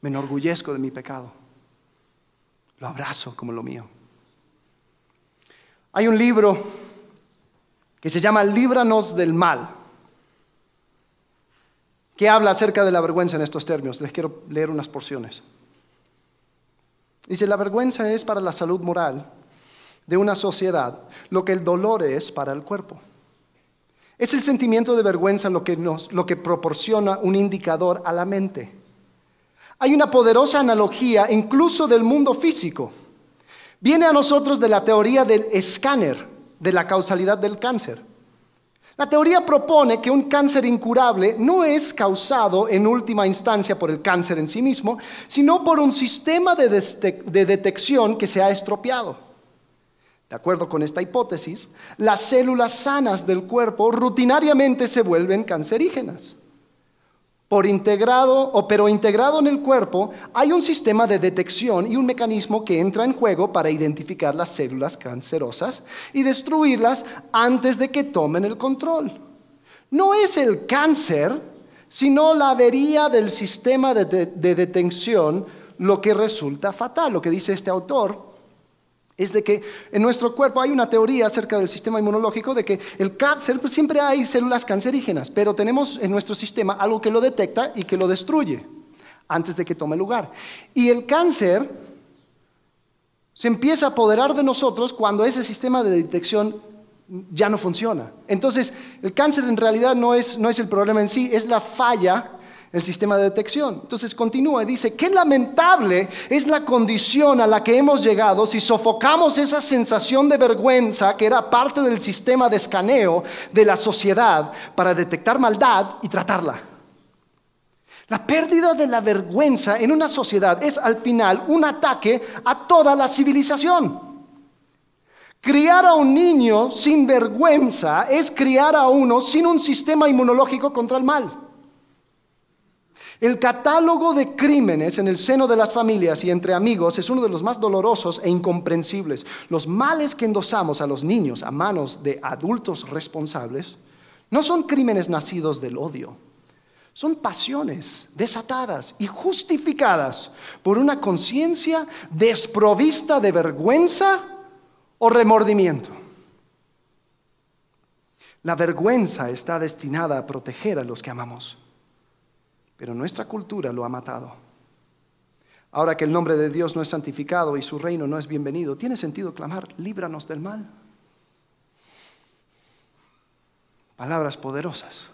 me enorgullezco de mi pecado. Lo abrazo como lo mío. Hay un libro que se llama Líbranos del mal, que habla acerca de la vergüenza en estos términos. Les quiero leer unas porciones. Dice, la vergüenza es para la salud moral de una sociedad lo que el dolor es para el cuerpo. Es el sentimiento de vergüenza lo que, nos, lo que proporciona un indicador a la mente. Hay una poderosa analogía incluso del mundo físico. Viene a nosotros de la teoría del escáner, de la causalidad del cáncer. La teoría propone que un cáncer incurable no es causado en última instancia por el cáncer en sí mismo, sino por un sistema de, detección que se ha estropeado. De acuerdo con esta hipótesis, las células sanas del cuerpo rutinariamente se vuelven cancerígenas. Por integrado, o pero integrado en el cuerpo, hay un sistema de detección y un mecanismo que entra en juego para identificar las células cancerosas y destruirlas antes de que tomen el control. No es el cáncer, sino la avería del sistema de, de detención lo que resulta fatal, lo que dice este autor, es de que en nuestro cuerpo hay una teoría acerca del sistema inmunológico de que el cáncer, siempre hay células cancerígenas, pero tenemos en nuestro sistema algo que lo detecta y que lo destruye antes de que tome lugar. Y el cáncer se empieza a apoderar de nosotros cuando ese sistema de detección ya no funciona. Entonces, el cáncer en realidad no es, no es el problema en sí, es la falla el sistema de detección. Entonces continúa y dice, qué lamentable es la condición a la que hemos llegado si sofocamos esa sensación de vergüenza que era parte del sistema de escaneo de la sociedad para detectar maldad y tratarla. La pérdida de la vergüenza en una sociedad es al final un ataque a toda la civilización. Criar a un niño sin vergüenza es criar a uno sin un sistema inmunológico contra el mal. El catálogo de crímenes en el seno de las familias y entre amigos es uno de los más dolorosos e incomprensibles. Los males que endosamos a los niños a manos de adultos responsables no son crímenes nacidos del odio, son pasiones desatadas y justificadas por una conciencia desprovista de vergüenza o remordimiento. La vergüenza está destinada a proteger a los que amamos pero nuestra cultura lo ha matado. Ahora que el nombre de Dios no es santificado y su reino no es bienvenido, tiene sentido clamar, líbranos del mal. Palabras poderosas.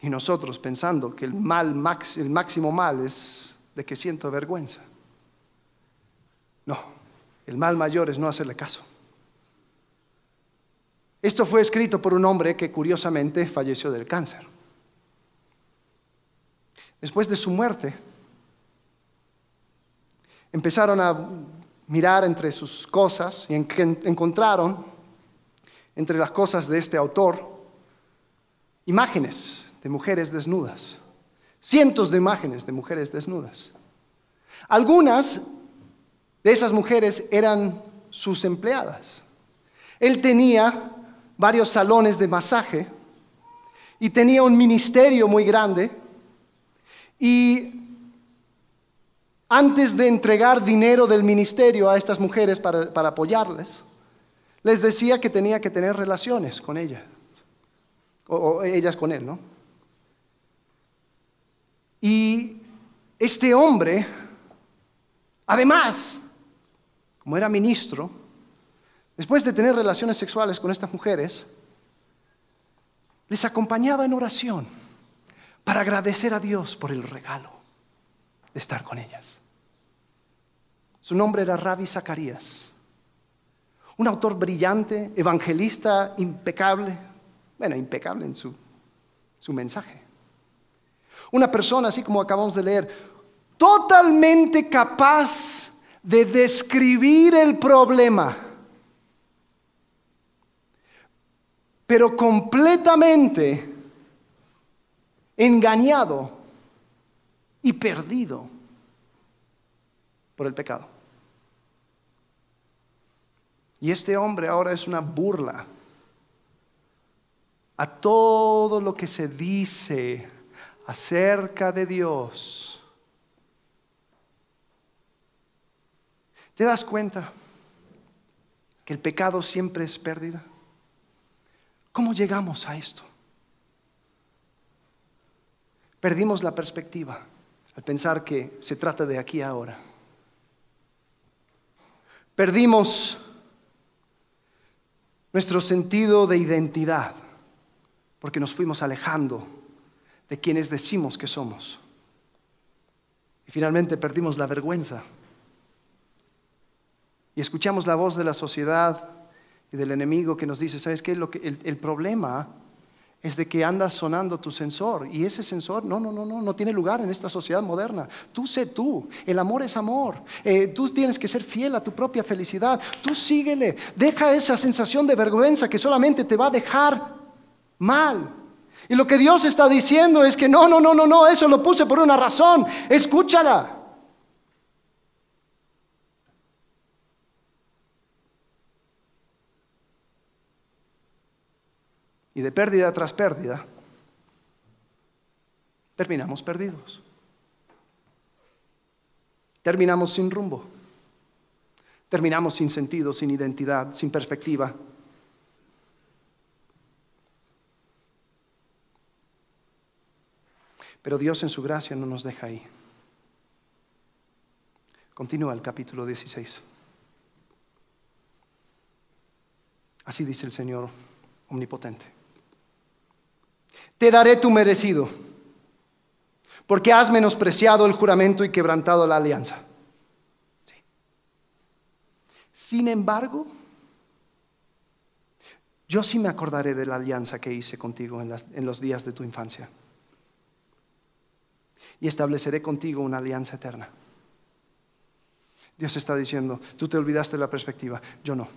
Y nosotros pensando que el mal, el máximo mal es de que siento vergüenza. No, el mal mayor es no hacerle caso. Esto fue escrito por un hombre que curiosamente falleció del cáncer después de su muerte, empezaron a mirar entre sus cosas y encontraron entre las cosas de este autor imágenes de mujeres desnudas, cientos de imágenes de mujeres desnudas. Algunas de esas mujeres eran sus empleadas. Él tenía varios salones de masaje y tenía un ministerio muy grande y antes de entregar dinero del ministerio a estas mujeres para, apoyarles, les decía que tenía que tener relaciones con ellas, o, ellas con él, ¿no? Y este hombre, además, como era ministro, después de tener relaciones sexuales con estas mujeres, les acompañaba en oración para agradecer a Dios por el regalo de estar con ellas. Su nombre era Rabbi Zacarías, un autor brillante, evangelista impecable, bueno, impecable en su, su mensaje. Una persona, así como acabamos de leer, totalmente capaz de describir el problema, pero completamente engañado y perdido por el pecado. Y este hombre ahora es una burla a todo lo que se dice acerca de Dios. ¿Te das cuenta que el pecado siempre es pérdida? ¿Cómo llegamos a esto? Perdimos la perspectiva al pensar que se trata de aquí ahora. Perdimos nuestro sentido de identidad porque nos fuimos alejando de quienes decimos que somos. Y finalmente perdimos la vergüenza. Y escuchamos la voz de la sociedad y del enemigo que nos dice, ¿sabes qué? Lo que, el, el problema es de que andas sonando tu sensor y ese sensor no, no, no, no, no tiene lugar en esta sociedad moderna. Tú sé tú, el amor es amor. Eh, tú tienes que ser fiel a tu propia felicidad. Tú síguele, deja esa sensación de vergüenza que solamente te va a dejar mal. Y lo que Dios está diciendo es que no, no, no, no, no, eso lo puse por una razón. Escúchala. y de pérdida tras pérdida, terminamos perdidos. Terminamos sin rumbo. Terminamos sin sentido, sin identidad, sin perspectiva. Pero Dios en su gracia no nos deja ahí. Continúa el capítulo 16. Así dice el Señor omnipotente te daré tu merecido, porque has menospreciado el juramento y quebrantado la alianza. Sin embargo, yo sí me acordaré de la alianza que hice contigo en, en los días de tu infancia. Y estableceré contigo una alianza eterna. Dios está diciendo, tú te olvidaste la perspectiva, yo no.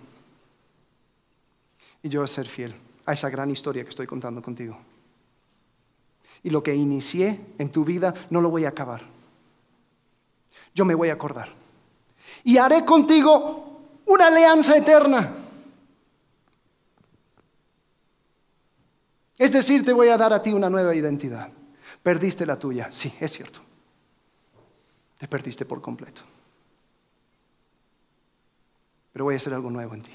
Y yo voy a ser fiel a esa gran historia que estoy contando contigo. Y lo que inicié en tu vida no lo voy a acabar. Yo me voy a acordar. Y haré contigo una alianza eterna. Es decir, te voy a dar a ti una nueva identidad. Perdiste la tuya, sí, es cierto. Te perdiste por completo. Pero voy a hacer algo nuevo en ti.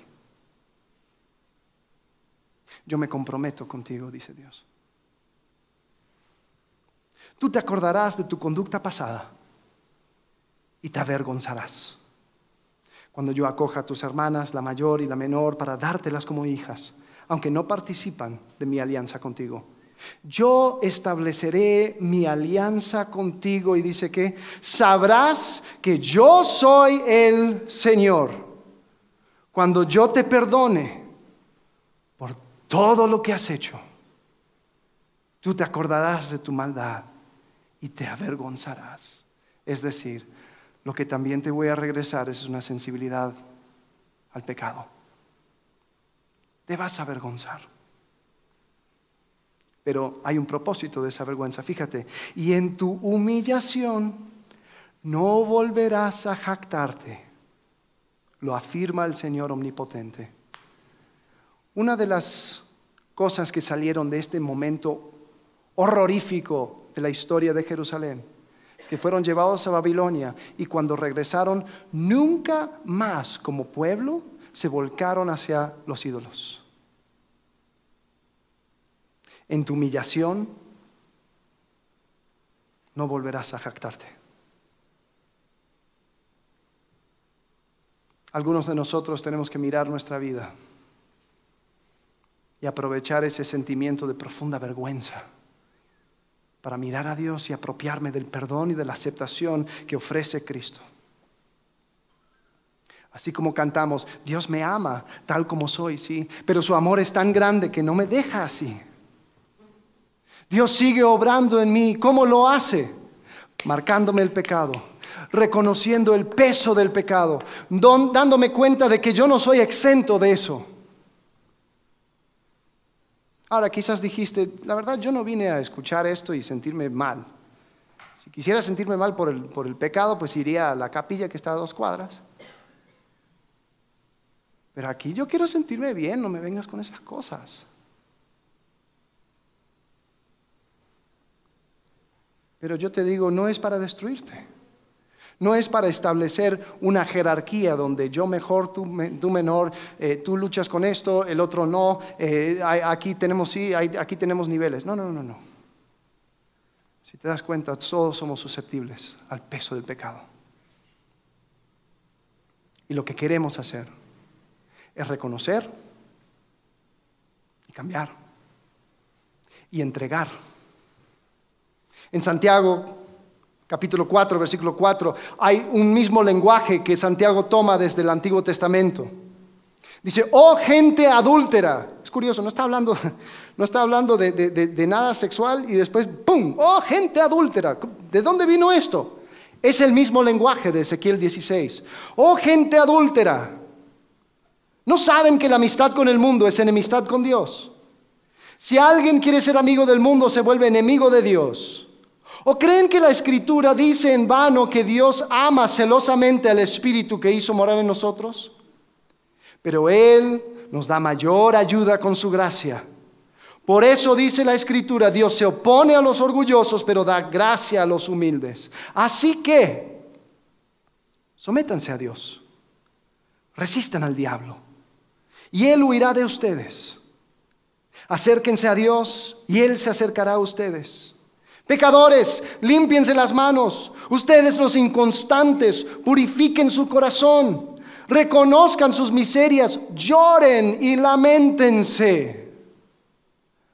Yo me comprometo contigo, dice Dios. Tú te acordarás de tu conducta pasada y te avergonzarás. Cuando yo acoja a tus hermanas, la mayor y la menor, para dártelas como hijas, aunque no participan de mi alianza contigo. Yo estableceré mi alianza contigo y dice que sabrás que yo soy el Señor. Cuando yo te perdone por todo lo que has hecho, tú te acordarás de tu maldad y te avergonzarás. Es decir, lo que también te voy a regresar es una sensibilidad al pecado. Te vas a avergonzar. Pero hay un propósito de esa vergüenza, fíjate. Y en tu humillación no volverás a jactarte. Lo afirma el Señor Omnipotente. Una de las cosas que salieron de este momento horrorífico de la historia de Jerusalén. Que fueron llevados a Babilonia y cuando regresaron, nunca más como pueblo se volcaron hacia los ídolos. En tu humillación no volverás a jactarte. Algunos de nosotros tenemos que mirar nuestra vida y aprovechar ese sentimiento de profunda vergüenza para mirar a Dios y apropiarme del perdón y de la aceptación que ofrece Cristo. Así como cantamos, Dios me ama tal como soy, sí, pero su amor es tan grande que no me deja así. Dios sigue obrando en mí. ¿Cómo lo hace? Marcándome el pecado, reconociendo el peso del pecado, dándome cuenta de que yo no soy exento de eso. Ahora quizás dijiste, la verdad yo no vine a escuchar esto y sentirme mal. Si quisiera sentirme mal por el, por el pecado, pues iría a la capilla que está a dos cuadras. Pero aquí yo quiero sentirme bien, no me vengas con esas cosas. Pero yo te digo, no es para destruirte. No es para establecer una jerarquía donde yo mejor, tú, menor, eh, tú luchas con esto, el otro no, eh, aquí tenemos sí, aquí tenemos niveles. No, no, no, no. Si te das cuenta, todos somos susceptibles al peso del pecado. Y lo que queremos hacer es reconocer y cambiar y entregar. En Santiago capítulo 4, versículo 4, hay un mismo lenguaje que Santiago toma desde el Antiguo Testamento. Dice, oh gente adúltera. Es curioso, no está hablando, <laughs> no está hablando de, de nada sexual y después, ¡pum! Oh gente adúltera. ¿De dónde vino esto? Es el mismo lenguaje de Ezequiel 16. Oh gente adúltera, ¿no saben que la amistad con el mundo es enemistad con Dios? Si alguien quiere ser amigo del mundo, se vuelve enemigo de Dios. ¿O creen que la escritura dice en vano que Dios ama celosamente al Espíritu que hizo morar en nosotros? Pero Él nos da mayor ayuda con su gracia. Por eso dice la escritura, Dios se opone a los orgullosos, pero da gracia a los humildes. Así que, sométanse a Dios, resistan al diablo, y Él huirá de ustedes. Acérquense a Dios, y Él se acercará a ustedes. Pecadores, límpiense las manos. Ustedes los inconstantes, purifiquen su corazón. Reconozcan sus miserias, lloren y lamentense.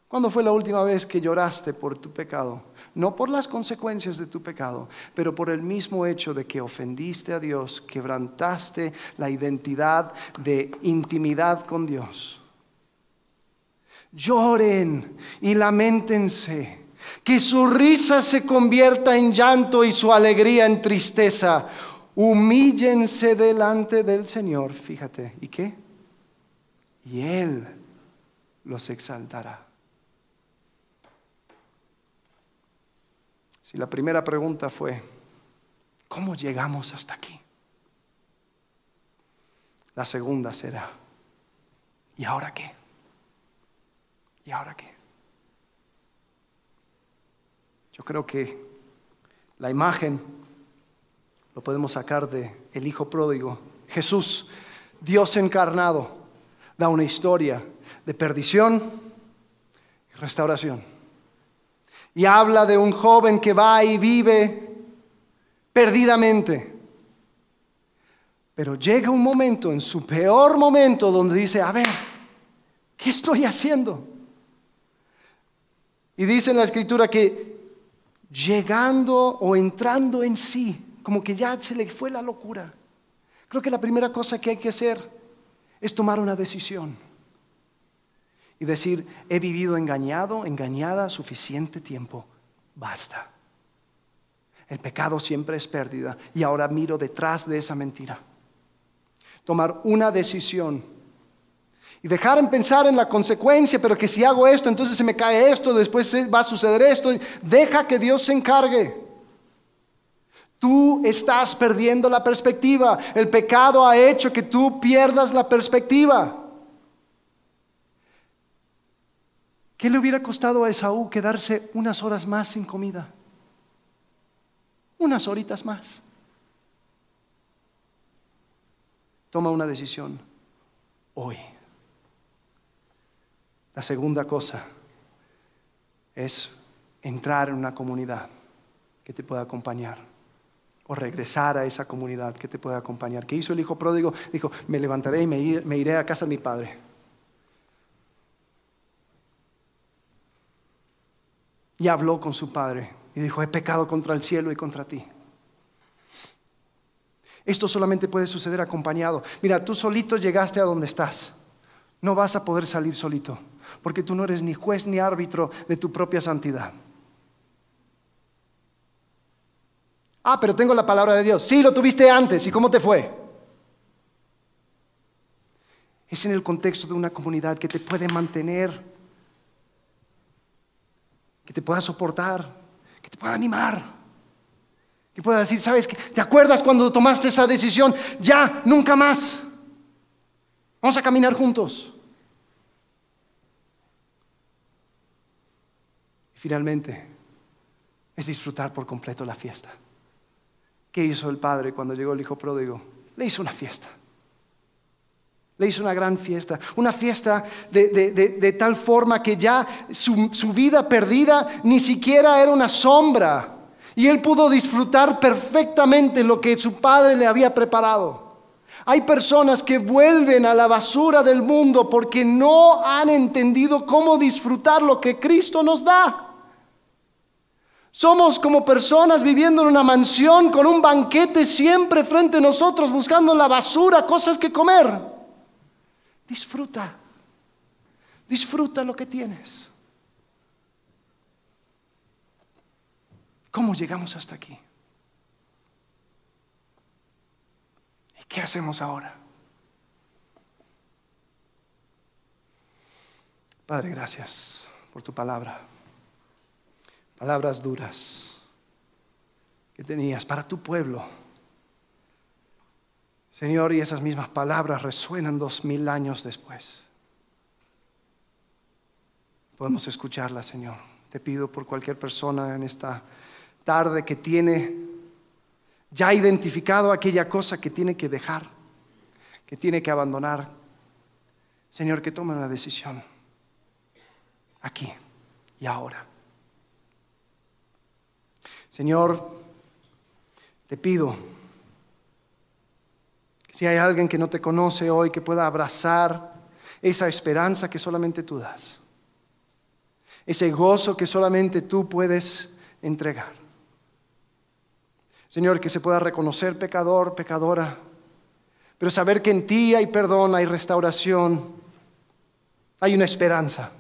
¿Cuándo fue la última vez que lloraste por tu pecado? No por las consecuencias de tu pecado, pero por el mismo hecho de que ofendiste a Dios, quebrantaste la identidad de intimidad con Dios. Lloren y lamentense, que su risa se convierta en llanto y su alegría en tristeza. Humíllense delante del Señor, fíjate, ¿y qué? Y Él los exaltará. Si la primera pregunta fue, ¿cómo llegamos hasta aquí? La segunda será, ¿y ahora qué? ¿Y ahora qué? Yo creo que la imagen lo podemos sacar de el hijo pródigo. Jesús, Dios encarnado, da una historia de perdición y restauración y habla de un joven que va y vive perdidamente. Pero llega un momento, en su peor momento, donde dice, a ver, ¿qué estoy haciendo? Y dice en la escritura que llegando o entrando en sí, como que ya se le fue la locura. Creo que la primera cosa que hay que hacer es tomar una decisión y decir, he vivido engañado, engañada suficiente tiempo, basta. El pecado siempre es pérdida y ahora miro detrás de esa mentira. Tomar una decisión y dejar en pensar en la consecuencia, pero que si hago esto, entonces se me cae esto, después va a suceder esto. Deja que Dios se encargue. Tú estás perdiendo la perspectiva. El pecado ha hecho que tú pierdas la perspectiva. ¿Qué le hubiera costado a Esaú quedarse unas horas más sin comida? Unas horitas más. Toma una decisión hoy. La segunda cosa es entrar en una comunidad que te pueda acompañar o regresar a esa comunidad que te pueda acompañar. ¿Qué hizo el hijo pródigo? Dijo, me levantaré y me iré a casa de mi padre. y habló con su padre y dijo, he pecado contra el cielo y contra ti. Esto solamente puede suceder acompañado. Mira, tú solito llegaste a donde estás. No vas a poder salir solito, porque tú no eres ni juez ni árbitro de tu propia santidad. Ah, pero tengo la palabra de Dios. Sí, lo tuviste antes. ¿Y cómo te fue? Es en el contexto de una comunidad que te puede mantener que te pueda soportar, que te pueda animar, que pueda decir, ¿sabes qué? ¿Te acuerdas cuando tomaste esa decisión? Ya, nunca más. Vamos a caminar juntos. Finalmente, es disfrutar por completo la fiesta. ¿Qué hizo el padre cuando llegó el hijo pródigo? Le hizo una fiesta. Le hizo una gran fiesta, una fiesta de, tal forma que ya su, vida perdida ni siquiera era una sombra. Y él pudo disfrutar perfectamente lo que su padre le había preparado. Hay personas que vuelven a la basura del mundo porque no han entendido cómo disfrutar lo que Cristo nos da. Somos como personas viviendo en una mansión con un banquete siempre frente a nosotros, buscando la basura, cosas que comer. Disfruta, disfruta lo que tienes. ¿Cómo llegamos hasta aquí? ¿Y qué hacemos ahora? Padre, gracias por tu palabra. Palabras duras que tenías para tu pueblo. Señor, y esas mismas palabras resuenan dos mil años después. Podemos escucharlas, Señor. Te pido por cualquier persona en esta tarde que tiene ya identificado aquella cosa que tiene que dejar, que tiene que abandonar. Señor, que tome una decisión aquí y ahora. Señor, te pido que si hay alguien que no te conoce hoy, que pueda abrazar esa esperanza que solamente tú das, ese gozo que solamente tú puedes entregar. Señor, que se pueda reconocer pecador, pecadora, pero saber que en ti hay perdón, hay restauración, hay una esperanza.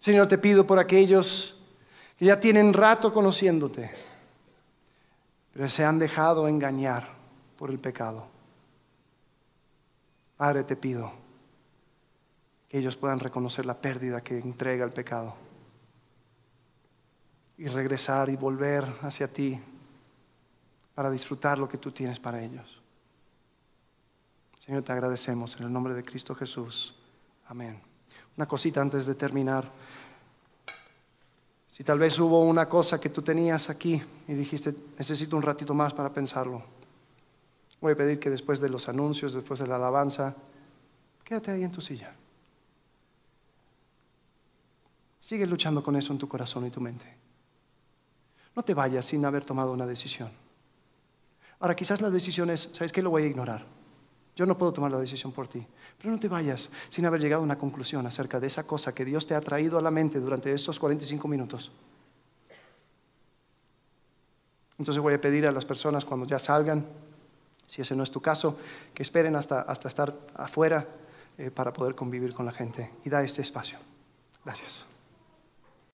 Señor, te pido por aquellos que ya tienen rato conociéndote, pero se han dejado engañar por el pecado. Padre, te pido que ellos puedan reconocer la pérdida que entrega el pecado y regresar y volver hacia ti para disfrutar lo que tú tienes para ellos. Señor, te agradecemos en el nombre de Cristo Jesús. Amén. Una cosita antes de terminar. Si tal vez hubo una cosa que tú tenías aquí y dijiste, necesito un ratito más para pensarlo, voy a pedir que después de los anuncios, después de la alabanza, quédate ahí en tu silla. Sigue luchando con eso en tu corazón y tu mente. No te vayas sin haber tomado una decisión. Ahora, quizás la decisión es, ¿sabes qué? Lo voy a ignorar. Yo no puedo tomar la decisión por ti. Pero no te vayas sin haber llegado a una conclusión acerca de esa cosa que Dios te ha traído a la mente durante estos 45 minutos. Entonces voy a pedir a las personas cuando ya salgan, si ese no es tu caso, que esperen hasta, hasta estar afuera eh, para poder convivir con la gente. Y da este espacio. Gracias.